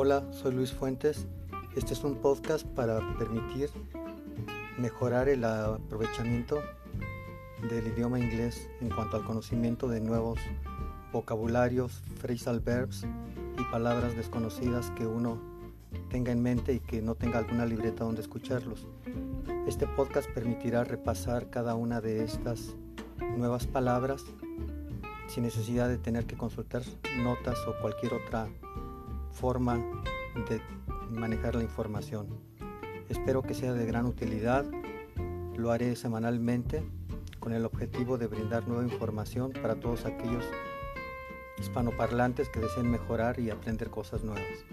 Hola, soy Luis Fuentes. Este es un podcast para permitir mejorar el aprovechamiento del idioma inglés en cuanto al conocimiento de nuevos vocabularios, phrasal verbs y palabras desconocidas que uno tenga en mente y que no tenga alguna libreta donde escucharlos. Este podcast permitirá repasar cada una de estas nuevas palabras sin necesidad de tener que consultar notas o cualquier otra forma de manejar la información. Espero que sea de gran utilidad. Lo haré semanalmente con el objetivo de brindar nueva información para todos aquellos hispanoparlantes que deseen mejorar y aprender cosas nuevas.